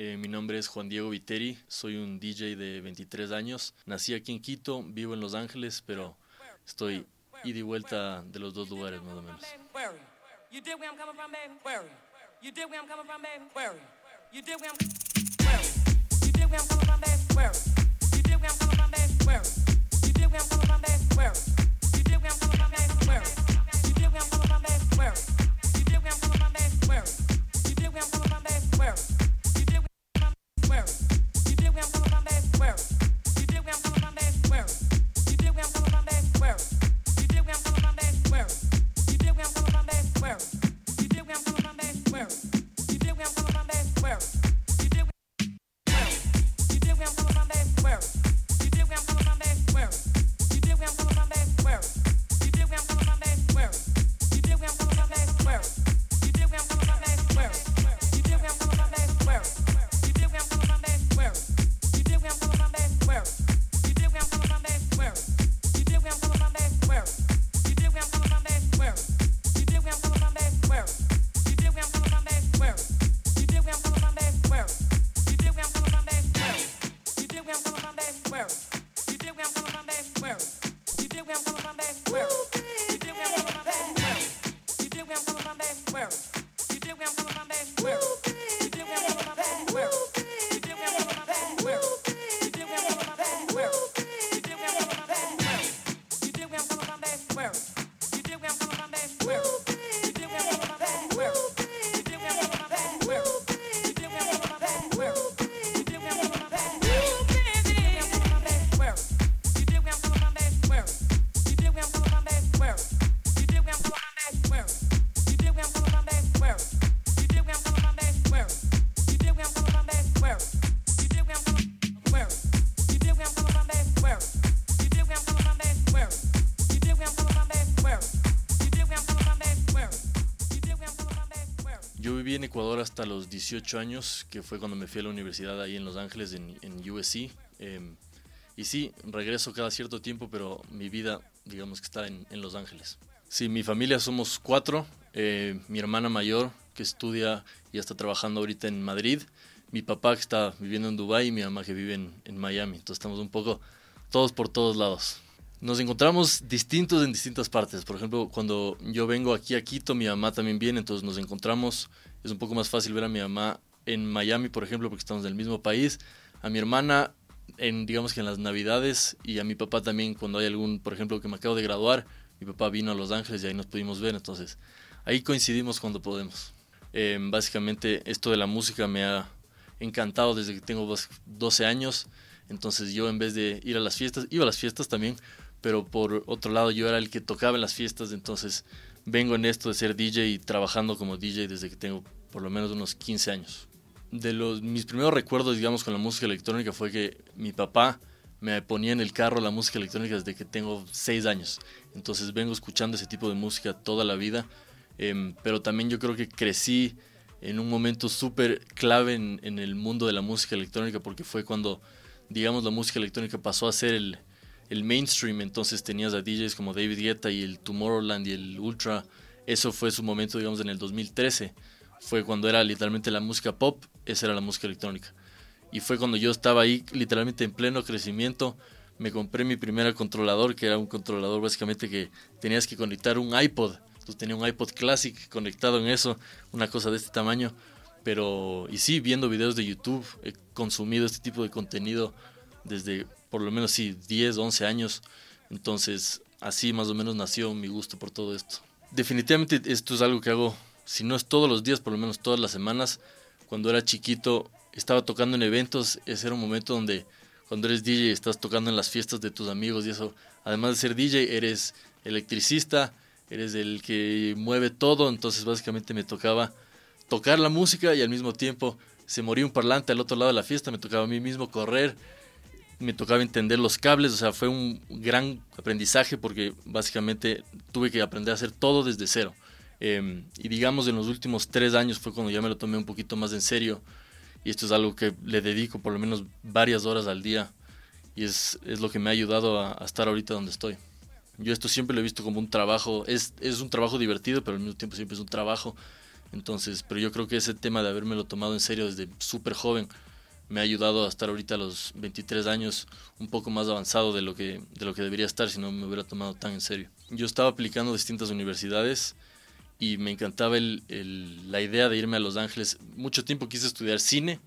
Eh, mi nombre es Juan Diego Viteri, soy un DJ de 23 años. Nací aquí en Quito, vivo en Los Ángeles, pero estoy ida y vuelta de los dos lugares más o menos. en 18 años, que fue cuando me fui a la universidad ahí en Los Ángeles, en, en USC. Em, y sí, regreso cada cierto tiempo, pero mi vida, digamos que está en, en Los Ángeles. Sí, mi familia somos cuatro. Eh, mi hermana mayor, que estudia y está trabajando ahorita en Madrid. Mi papá, que está viviendo en Dubái, y mi mamá, que vive en, en Miami. Entonces estamos un poco todos por todos lados. Nos encontramos distintos en distintas partes. Por ejemplo, cuando yo vengo aquí a Quito, mi mamá también viene, entonces nos encontramos es un poco más fácil ver a mi mamá en Miami, por ejemplo, porque estamos del mismo país, a mi hermana en, digamos que en las navidades y a mi papá también cuando hay algún, por ejemplo, que me acabo de graduar, mi papá vino a Los Ángeles y ahí nos pudimos ver, entonces ahí coincidimos cuando podemos. Em, básicamente esto de la música me ha encantado desde que tengo 12 años, entonces yo en vez de ir a las fiestas, iba a las fiestas también, pero por otro lado yo era el que tocaba en las fiestas, entonces vengo en esto de ser DJ y trabajando como DJ desde que tengo por lo menos unos 15 años. De los, mis primeros recuerdos, digamos, con la música electrónica fue que mi papá me ponía en el carro la música electrónica desde que tengo 6 años. Entonces vengo escuchando ese tipo de música toda la vida. Em, pero también yo creo que crecí en un momento súper clave en, en, el mundo de la música electrónica porque fue cuando, digamos, la música electrónica pasó a ser el, el mainstream, entonces tenías a DJs como David Guetta y el Tomorrowland y el Ultra. Eso fue su momento, digamos, en el 2013. Fue cuando era literalmente la música pop, esa era la música electrónica. Y fue cuando yo estaba ahí literalmente en pleno crecimiento. Me compré mi primer controlador, que era un controlador básicamente que tenías que conectar un iPod. Entonces tenía un iPod Classic conectado en eso, una cosa de este tamaño. Pero, y sí, viendo videos de YouTube, he consumido este tipo de contenido desde por lo menos sí, 10, 11 años. Entonces, así más o menos nació mi gusto por todo esto. Definitivamente esto es algo que hago, si no es todos los días, por lo menos todas las semanas. Cuando era chiquito, estaba tocando en eventos, ese era un momento donde cuando eres DJ estás tocando en las fiestas de tus amigos y eso, además de ser DJ, eres electricista, eres el que mueve todo, entonces básicamente me tocaba tocar la música y al mismo tiempo se moría un parlante al otro lado de la fiesta, me tocaba a mí mismo correr, me tocaba entender los cables, o sea, fue un gran aprendizaje porque básicamente tuve que aprender a hacer todo desde cero. Em, y digamos, en los últimos tres años fue cuando ya me lo tomé un poquito más en serio. Y esto es algo que le dedico por lo menos varias horas al día. Y es, es lo que me ha ayudado a, estar ahorita donde estoy. Yo esto siempre lo he visto como un trabajo. Es, es un trabajo divertido, pero al mismo tiempo siempre es un trabajo. Entonces, pero yo creo que ese tema de habérmelo tomado en serio desde súper joven me ha ayudado a estar ahorita a los 23 años un poco más avanzado de lo que, de lo que debería estar si no me hubiera tomado tan en serio. Yo estaba aplicando a distintas universidades y me encantaba el, la idea de irme a Los Ángeles. Mucho tiempo quise estudiar cine,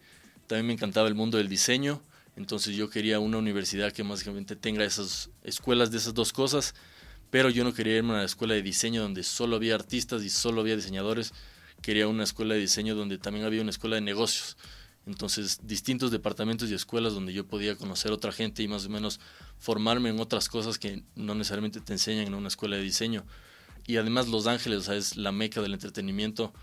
también me encantaba el mundo del diseño, entonces yo quería una universidad que básicamente tenga esas escuelas de esas dos cosas, pero yo no quería irme a una escuela de diseño donde solo había artistas y solo había diseñadores, quería una escuela de diseño donde también había una escuela de negocios. Entonces, distintos departamentos y escuelas donde yo podía conocer otra gente y más o menos formarme en otras cosas que no necesariamente te enseñan en una escuela de diseño y además Los Ángeles es la meca del entretenimiento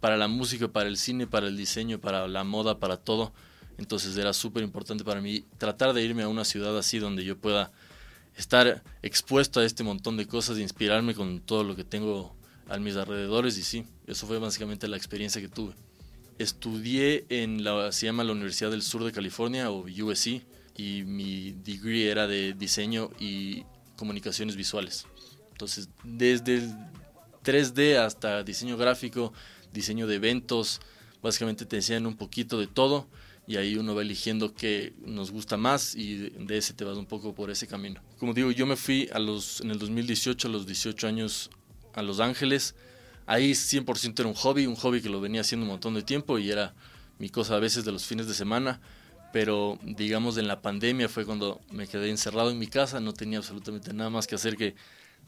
para la música, para el cine, para el diseño, para la moda, para todo. Entonces era súper importante para mí tratar de irme a una ciudad así donde yo pueda estar expuesto a este montón de cosas e inspirarme con todo lo que tengo a mis alrededores y sí, eso fue básicamente la experiencia que tuve. Estudié en la, se llama la Universidad del Sur de California o USC y mi degree era de diseño y comunicaciones visuales. Entonces, desde 3D hasta diseño gráfico, diseño de eventos, básicamente te enseñan un poquito de todo y ahí uno va eligiendo qué nos gusta más y de ese te vas un poco por ese camino. Como digo, yo me fui a los, en el 2018, a los 18 años, a Los Ángeles. Ahí 100% era un hobby, un hobby que lo venía haciendo un montón de tiempo y era mi cosa a veces de los fines de semana. Pero digamos en la pandemia fue cuando me quedé encerrado en mi casa, no tenía absolutamente nada más que hacer que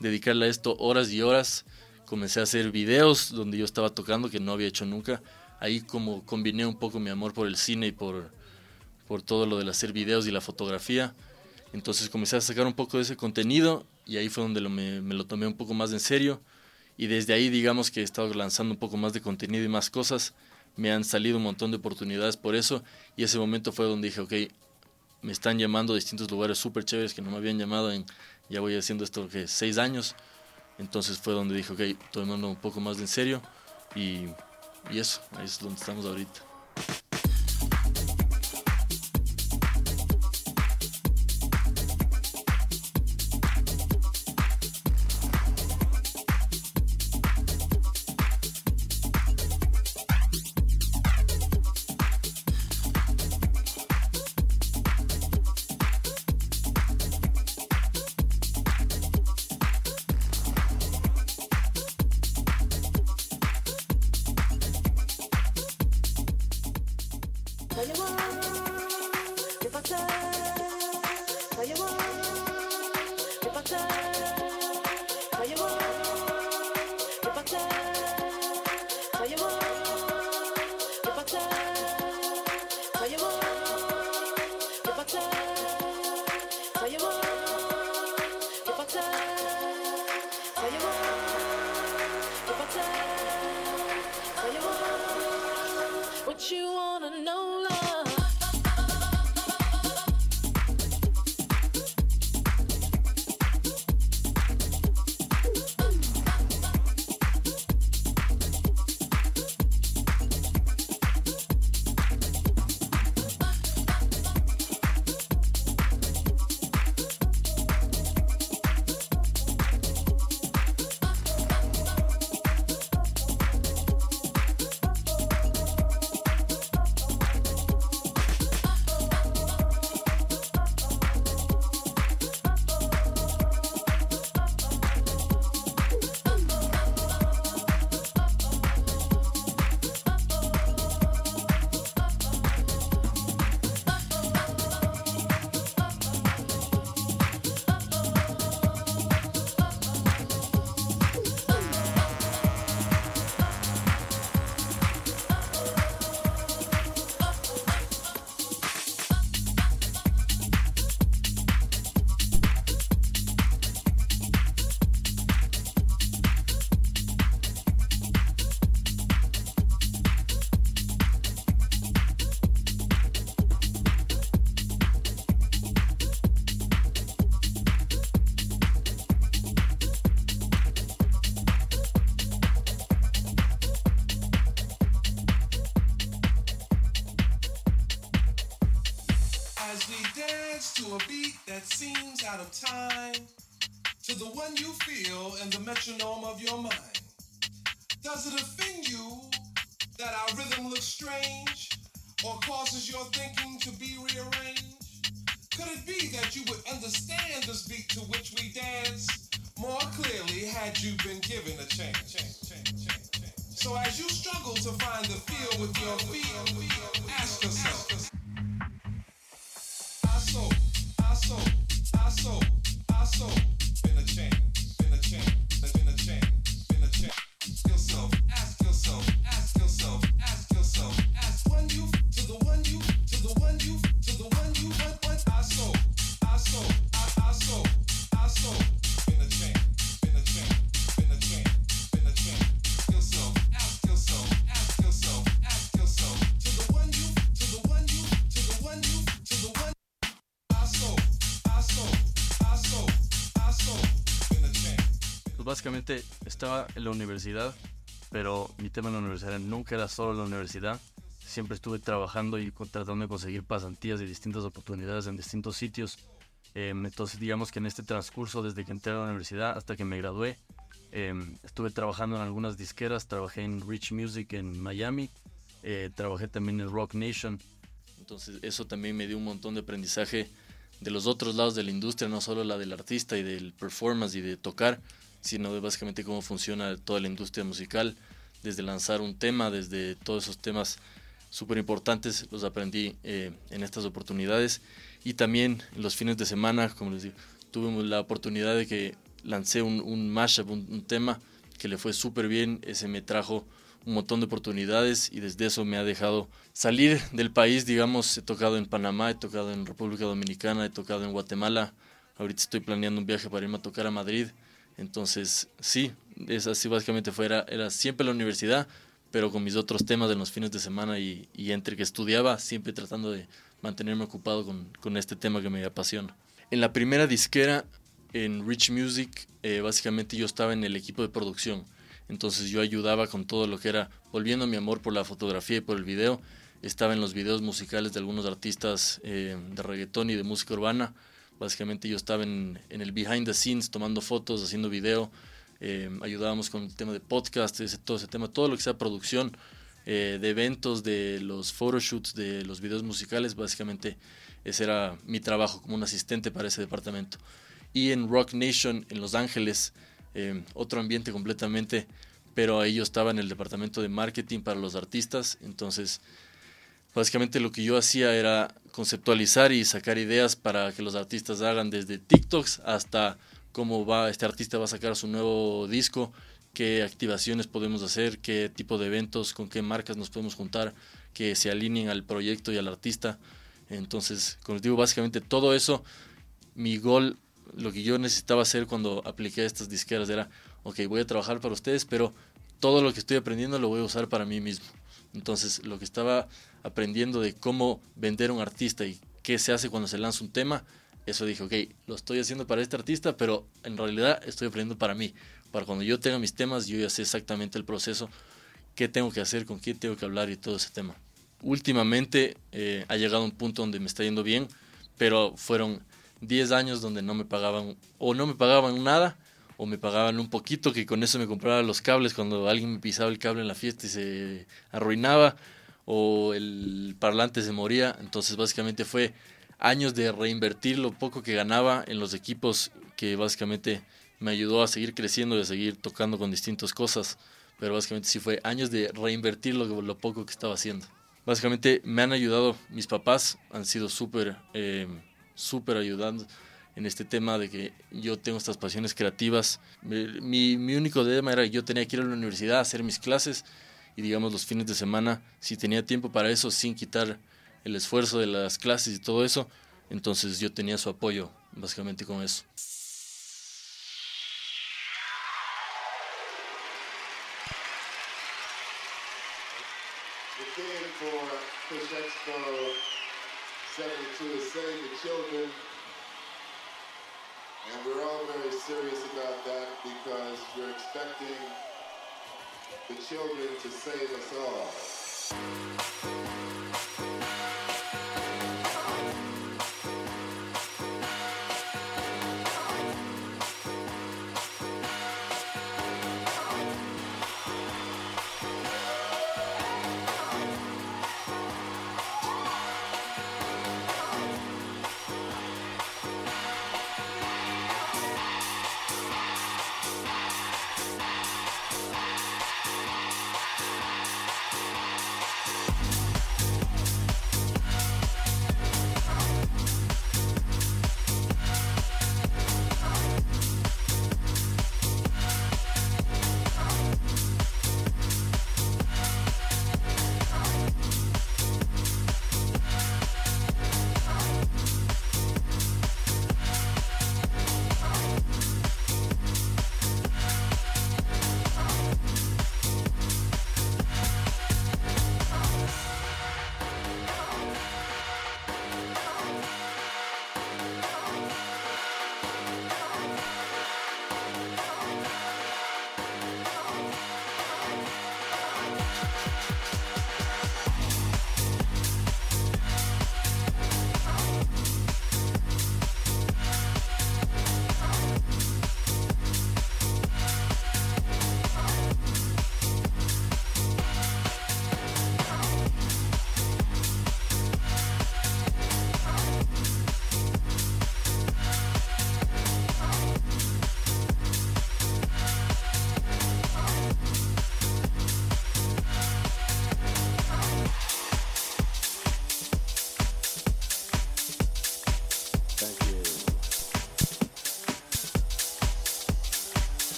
dedicarle a esto horas y horas. Comencé a hacer videos donde yo estaba tocando que no había hecho nunca. Ahí como combiné un poco mi amor por el cine y por, por todo lo del hacer videos y la fotografía. Entonces comencé a sacar un poco de ese contenido y ahí fue donde me, me, lo tomé un poco más en serio. Y desde ahí digamos que he estado lanzando un poco más de contenido y más cosas. Me han salido un montón de oportunidades por eso. Y ese momento fue donde dije, ok, me están llamando a distintos lugares súper chéveres que no me habían llamado en ya voy haciendo esto que seis años. Entonces fue donde dije, ok, tomando un poco más de en serio y, y eso, ahí es donde estamos ahorita. So you want time to the one you feel in the metronome of your mind. Does it offend you that our rhythm looks strange or causes your thinking to be rearranged? Could it be that you would understand this beat to which we dance more clearly had you been given a chance? So as you struggle to find the feel with your feet, básicamente estaba en la universidad, pero mi tema en la universidad nunca era solo la universidad. Siempre estuve trabajando y tratando de conseguir pasantías y distintas oportunidades en distintos sitios. Em, entonces digamos que en este transcurso, desde que entré a la universidad hasta que me gradué, em, estuve trabajando en algunas disqueras. Trabajé en Rich Music en Miami, eh, trabajé también en Rock Nation. Entonces eso también me dio un montón de aprendizaje de los otros lados de la industria, no solo la del artista y del performance y de tocar, sino de básicamente cómo funciona toda la industria musical, desde lanzar un tema, desde todos esos temas súper importantes, los aprendí eh, en estas oportunidades. Y también los fines de semana, como les digo, tuvimos la oportunidad de que lancé un, un mashup, un, un tema que le fue súper bien, ese me trajo un montón de oportunidades y desde eso me ha dejado salir del país, digamos, he tocado en Panamá, he tocado en República Dominicana, he tocado en Guatemala, ahorita estoy planeando un viaje para irme a tocar a Madrid, entonces sí, es así básicamente fue, era, siempre la universidad, pero con mis otros temas en los fines de semana y, y entre que estudiaba, siempre tratando de mantenerme ocupado con, con este tema que me apasiona. En la primera disquera, en Rich Music, eh, básicamente yo estaba en el equipo de producción. Entonces yo ayudaba con todo lo que era, volviendo a mi amor por la fotografía y por el video, estaba en los videos musicales de algunos artistas eh, de reggaetón y de música urbana. Básicamente yo estaba en, en el behind the scenes, tomando fotos, haciendo video, eh, ayudábamos con el tema de podcast, ese, todo ese tema, todo lo que sea producción eh, de eventos, de los photoshoots, de los videos musicales, básicamente ese era mi trabajo como un asistente para ese departamento. Y en Rock Nation, en Los Ángeles, eh, otro ambiente completamente, pero ahí yo estaba en el departamento de marketing para los artistas, entonces básicamente lo que yo hacía era conceptualizar y sacar ideas para que los artistas hagan desde TikToks hasta cómo va este artista va a sacar su nuevo disco, qué activaciones podemos hacer, qué tipo de eventos, con qué marcas nos podemos juntar, que se alineen al proyecto y al artista. Entonces, como digo, básicamente todo eso, mi gol, lo que yo necesitaba hacer cuando apliqué estas disqueras era, ok, voy a trabajar para ustedes, pero todo lo que estoy aprendiendo lo voy a usar para mí mismo. Entonces, lo que estaba aprendiendo de cómo vender a un artista y qué se hace cuando se lanza un tema, eso dije, ok, lo estoy haciendo para este artista, pero en realidad estoy aprendiendo para mí. Para cuando yo tenga mis temas, yo ya sé exactamente el proceso, qué tengo que hacer, con quién tengo que hablar y todo ese tema. Últimamente eh, ha llegado un punto donde me está yendo bien, pero fueron 10 años donde no me pagaban o no me pagaban nada o me pagaban un poquito que con eso me compraba los cables cuando alguien me pisaba el cable en la fiesta y se arruinaba o el parlante se moría. Entonces básicamente fue años de reinvertir lo poco que ganaba en los equipos que básicamente me ayudó a seguir creciendo y a seguir tocando con distintas cosas. Pero básicamente sí fue años de reinvertir lo, lo poco que estaba haciendo. Básicamente me han ayudado, mis papás han sido súper, eh, súper ayudando en este tema de que yo tengo estas pasiones creativas. Mi, mi único tema era que yo tenía que ir a la universidad a hacer mis clases y digamos los fines de semana, si tenía tiempo para eso sin quitar el esfuerzo de las clases y todo eso, entonces yo tenía su apoyo básicamente con eso. The theme for Push Expo 72 is Save the Children. And we're all very serious about that because we're expecting the children to save us all.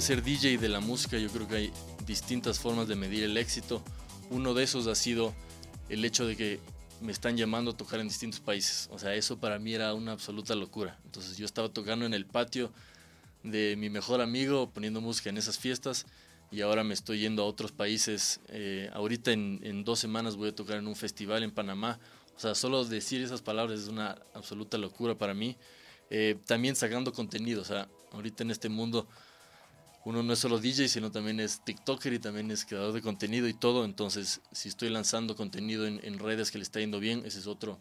De ser DJ de la música yo creo que hay distintas formas de medir el éxito. Uno de esos ha sido el hecho de que me están llamando a tocar en distintos países. O sea, eso para mí era una absoluta locura. Entonces yo estaba tocando en el patio de mi mejor amigo, poniendo música en esas fiestas y ahora me estoy yendo a otros países. Eh, ahorita en, en dos semanas voy a tocar en un festival en Panamá. O sea, solo decir esas palabras es una absoluta locura para mí. Eh, también sacando contenido, o sea, ahorita en este mundo uno no es solo DJ, sino también es TikToker y también es creador de contenido y todo. Entonces, si estoy lanzando contenido en, en redes que le está yendo bien, ese es otro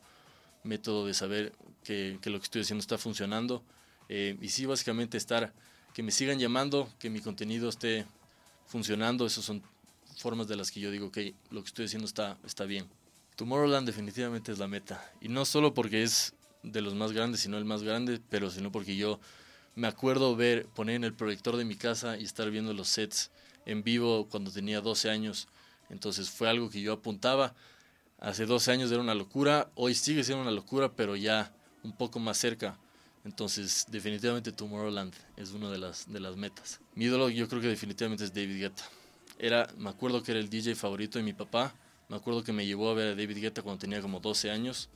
método de saber que, que lo que estoy haciendo está funcionando. Eh, y sí, básicamente estar, que me sigan llamando, que mi contenido esté funcionando, esas son formas de las que yo digo que lo que estoy haciendo está, está bien. Tomorrowland definitivamente es la meta. Y no solo porque es de los más grandes, sino el más grande, pero sino porque yo me acuerdo ver, poner en el proyector de mi casa y estar viendo los sets en vivo cuando tenía 12 años. Entonces fue algo que yo apuntaba. Hace 12 años era una locura, hoy sigue siendo una locura, pero ya un poco más cerca. Entonces, definitivamente Tomorrowland es una de las, de las metas. Mi ídolo yo creo que definitivamente es David Guetta. Era, me acuerdo que era el DJ favorito de mi papá. Me acuerdo que me llevó a ver a David Guetta cuando tenía como 12 años.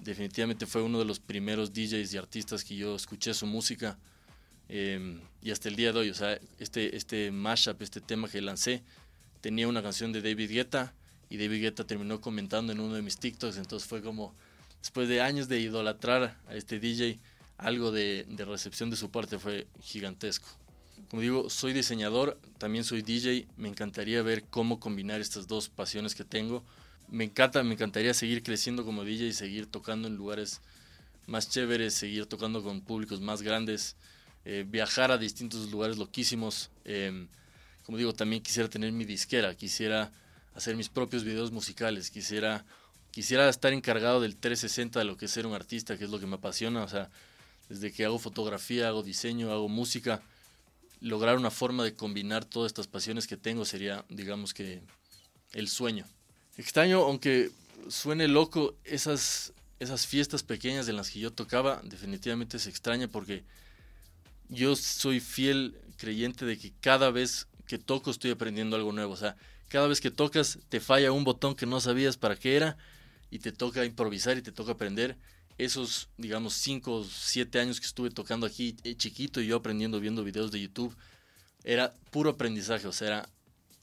Definitivamente fue uno de los primeros DJs y artistas que yo escuché su música. Eh, y hasta el día de hoy, o sea, este, este mashup, este tema que lancé, tenía una canción de David Guetta y David Guetta terminó comentando en uno de mis TikToks. Entonces fue como, después de años de idolatrar a este DJ, algo de, de recepción de su parte fue gigantesco. Como digo, soy diseñador, también soy DJ. Me encantaría ver cómo combinar estas dos pasiones que tengo. Me encanta, me encantaría seguir creciendo como DJ y seguir tocando en lugares más chéveres, seguir tocando con públicos más grandes, eh, viajar a distintos lugares loquísimos. Eh, como digo, también quisiera tener mi disquera, quisiera hacer mis propios videos musicales, quisiera, quisiera estar encargado del 360 de lo que es ser un artista, que es lo que me apasiona. O sea, desde que hago fotografía, hago diseño, hago música, lograr una forma de combinar todas estas pasiones que tengo sería, digamos que, el sueño. Extraño, aunque suene loco, esas, esas fiestas pequeñas en las que yo tocaba, definitivamente se extraña porque yo soy fiel creyente de que cada vez que toco estoy aprendiendo algo nuevo. O sea, cada vez que tocas te falla un botón que no sabías para qué era y te toca improvisar y te toca aprender. esos, digamos, 5 o 7 años que estuve tocando aquí eh, chiquito y yo aprendiendo viendo videos de YouTube, era puro aprendizaje, o sea, era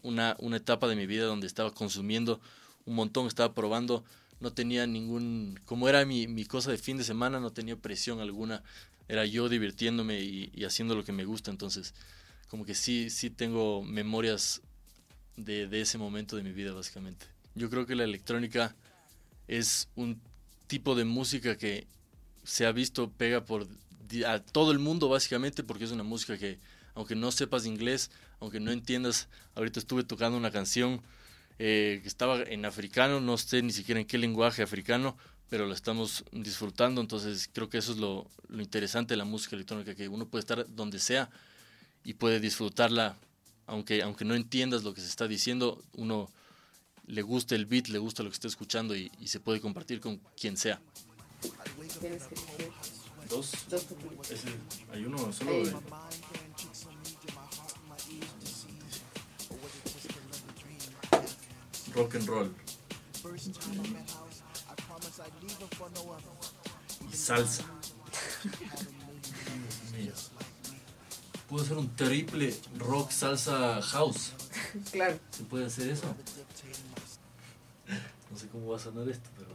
una, una etapa de mi vida donde estaba consumiendo un montón, estaba probando, no tenía ningún, como era mi, mi cosa de fin de semana, no tenía presión alguna, era yo divirtiéndome y, y haciendo lo que me gusta, entonces como que sí, sí tengo memorias de, de ese momento de mi vida básicamente. Yo creo que la electrónica es un tipo de música que se ha visto pega por a todo el mundo básicamente porque es una música que aunque no sepas inglés, aunque no entiendas, ahorita estuve tocando una canción eh, que estaba en africano, no sé ni siquiera en qué lenguaje africano, pero la estamos disfrutando, entonces creo que eso es lo, lo interesante de la música electrónica, que uno puede estar donde sea y puede disfrutarla, aunque, aunque no entiendas lo que se está diciendo, uno le gusta el beat, le gusta lo que está escuchando y, y se puede compartir con quien sea. Tienes que elegir Dos. dos hay uno solo de- rock and roll. Y salsa. Dios mío. Puedo hacer un triple rock salsa house. Claro. ¿Se puede hacer eso? No sé cómo va a sonar esto, pero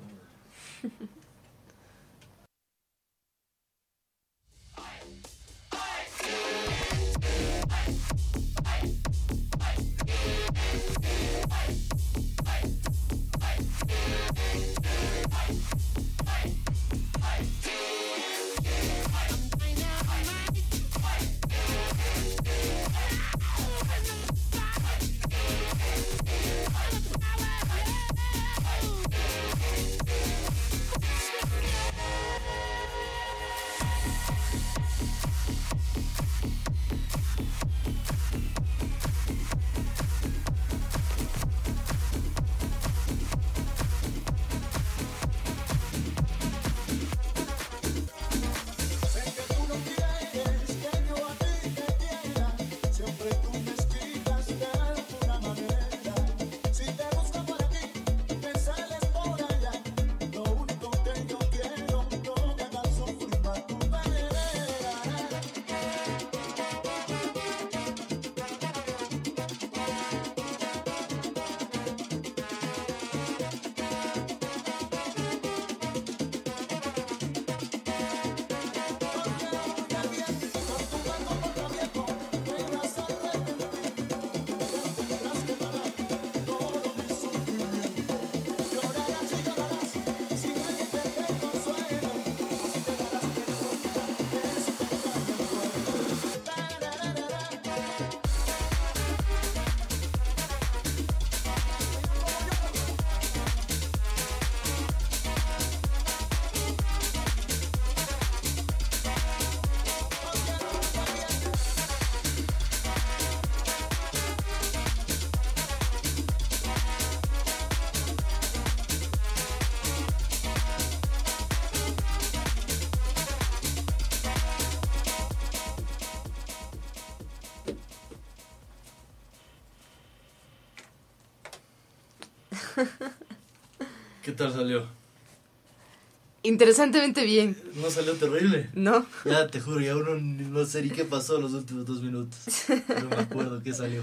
¿Qué tal salió? Interesantemente bien, ¿No salió terrible? ¿no? Ya te juro, ya uno no sé ni qué pasó los últimos dos minutos. No me acuerdo qué salió.